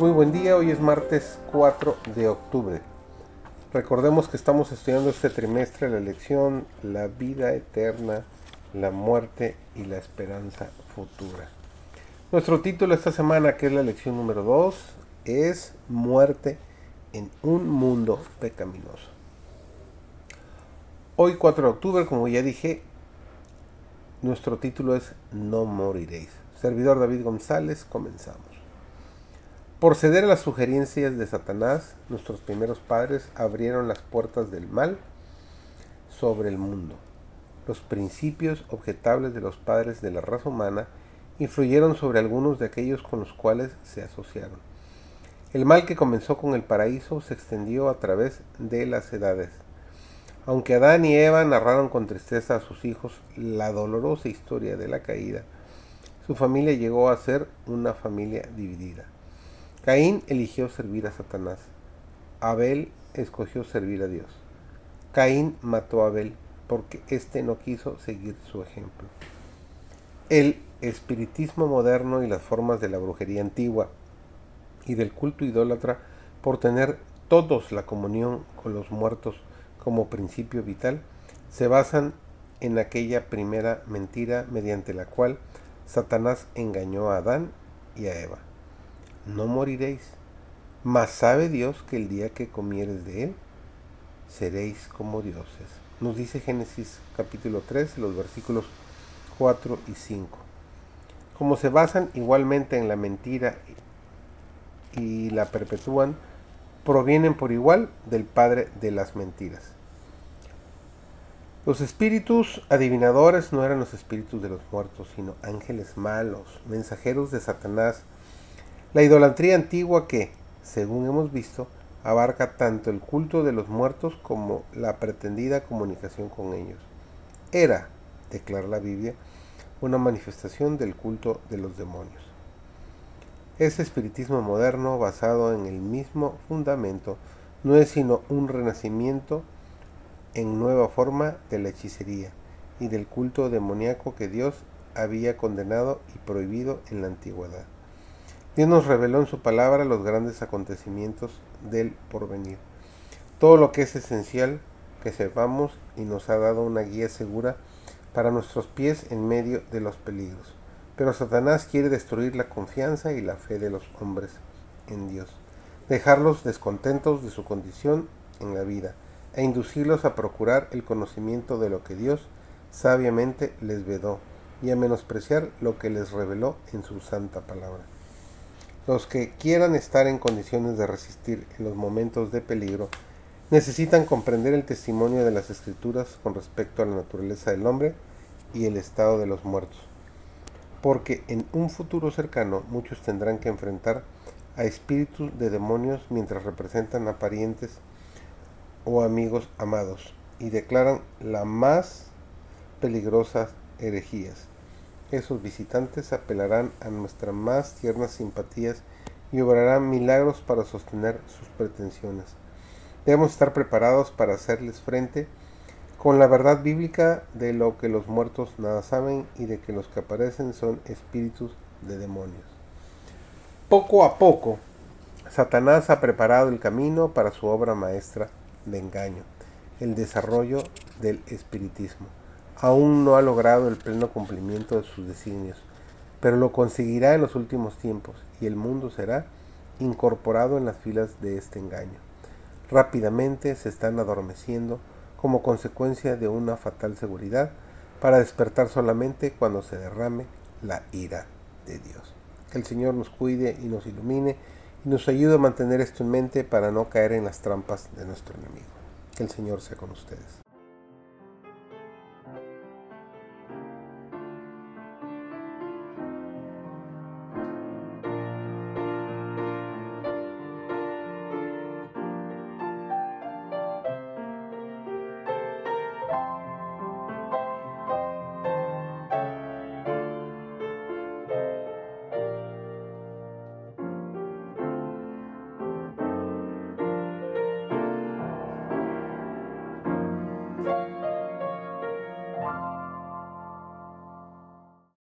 Muy buen día, hoy es martes 4 de octubre. Recordemos que estamos estudiando este trimestre la lección La vida eterna, la muerte y la esperanza futura. Nuestro título esta semana, que es la lección número 2, es Muerte en un mundo pecaminoso. Hoy 4 de octubre, como ya dije, nuestro título es No moriréis. Servidor David González, comenzamos. Por ceder a las sugerencias de Satanás, nuestros primeros padres abrieron las puertas del mal sobre el mundo. Los principios objetables de los padres de la raza humana influyeron sobre algunos de aquellos con los cuales se asociaron. El mal que comenzó con el paraíso se extendió a través de las edades. Aunque Adán y Eva narraron con tristeza a sus hijos la dolorosa historia de la caída, su familia llegó a ser una familia dividida. Caín eligió servir a Satanás. Abel escogió servir a Dios. Caín mató a Abel porque éste no quiso seguir su ejemplo. El espiritismo moderno y las formas de la brujería antigua y del culto idólatra por tener todos la comunión con los muertos como principio vital, se basan en aquella primera mentira mediante la cual Satanás engañó a Adán y a Eva no moriréis. Mas sabe Dios que el día que comieres de él, seréis como dioses. Nos dice Génesis capítulo 3, los versículos 4 y 5. Como se basan igualmente en la mentira y la perpetúan, provienen por igual del padre de las mentiras. Los espíritus adivinadores no eran los espíritus de los muertos, sino ángeles malos, mensajeros de Satanás, la idolatría antigua que, según hemos visto, abarca tanto el culto de los muertos como la pretendida comunicación con ellos. Era, declara la Biblia, una manifestación del culto de los demonios. Ese espiritismo moderno, basado en el mismo fundamento, no es sino un renacimiento en nueva forma de la hechicería y del culto demoníaco que Dios había condenado y prohibido en la antigüedad. Dios nos reveló en su palabra los grandes acontecimientos del porvenir. Todo lo que es esencial que sepamos y nos ha dado una guía segura para nuestros pies en medio de los peligros. Pero Satanás quiere destruir la confianza y la fe de los hombres en Dios, dejarlos descontentos de su condición en la vida e inducirlos a procurar el conocimiento de lo que Dios sabiamente les vedó y a menospreciar lo que les reveló en su santa palabra. Los que quieran estar en condiciones de resistir en los momentos de peligro necesitan comprender el testimonio de las escrituras con respecto a la naturaleza del hombre y el estado de los muertos. Porque en un futuro cercano muchos tendrán que enfrentar a espíritus de demonios mientras representan a parientes o amigos amados y declaran las más peligrosas herejías esos visitantes apelarán a nuestras más tiernas simpatías y obrarán milagros para sostener sus pretensiones. Debemos estar preparados para hacerles frente con la verdad bíblica de lo que los muertos nada saben y de que los que aparecen son espíritus de demonios. Poco a poco, Satanás ha preparado el camino para su obra maestra de engaño, el desarrollo del espiritismo aún no ha logrado el pleno cumplimiento de sus designios, pero lo conseguirá en los últimos tiempos y el mundo será incorporado en las filas de este engaño. Rápidamente se están adormeciendo como consecuencia de una fatal seguridad para despertar solamente cuando se derrame la ira de Dios. Que el Señor nos cuide y nos ilumine y nos ayude a mantener esto en mente para no caer en las trampas de nuestro enemigo. Que el Señor sea con ustedes.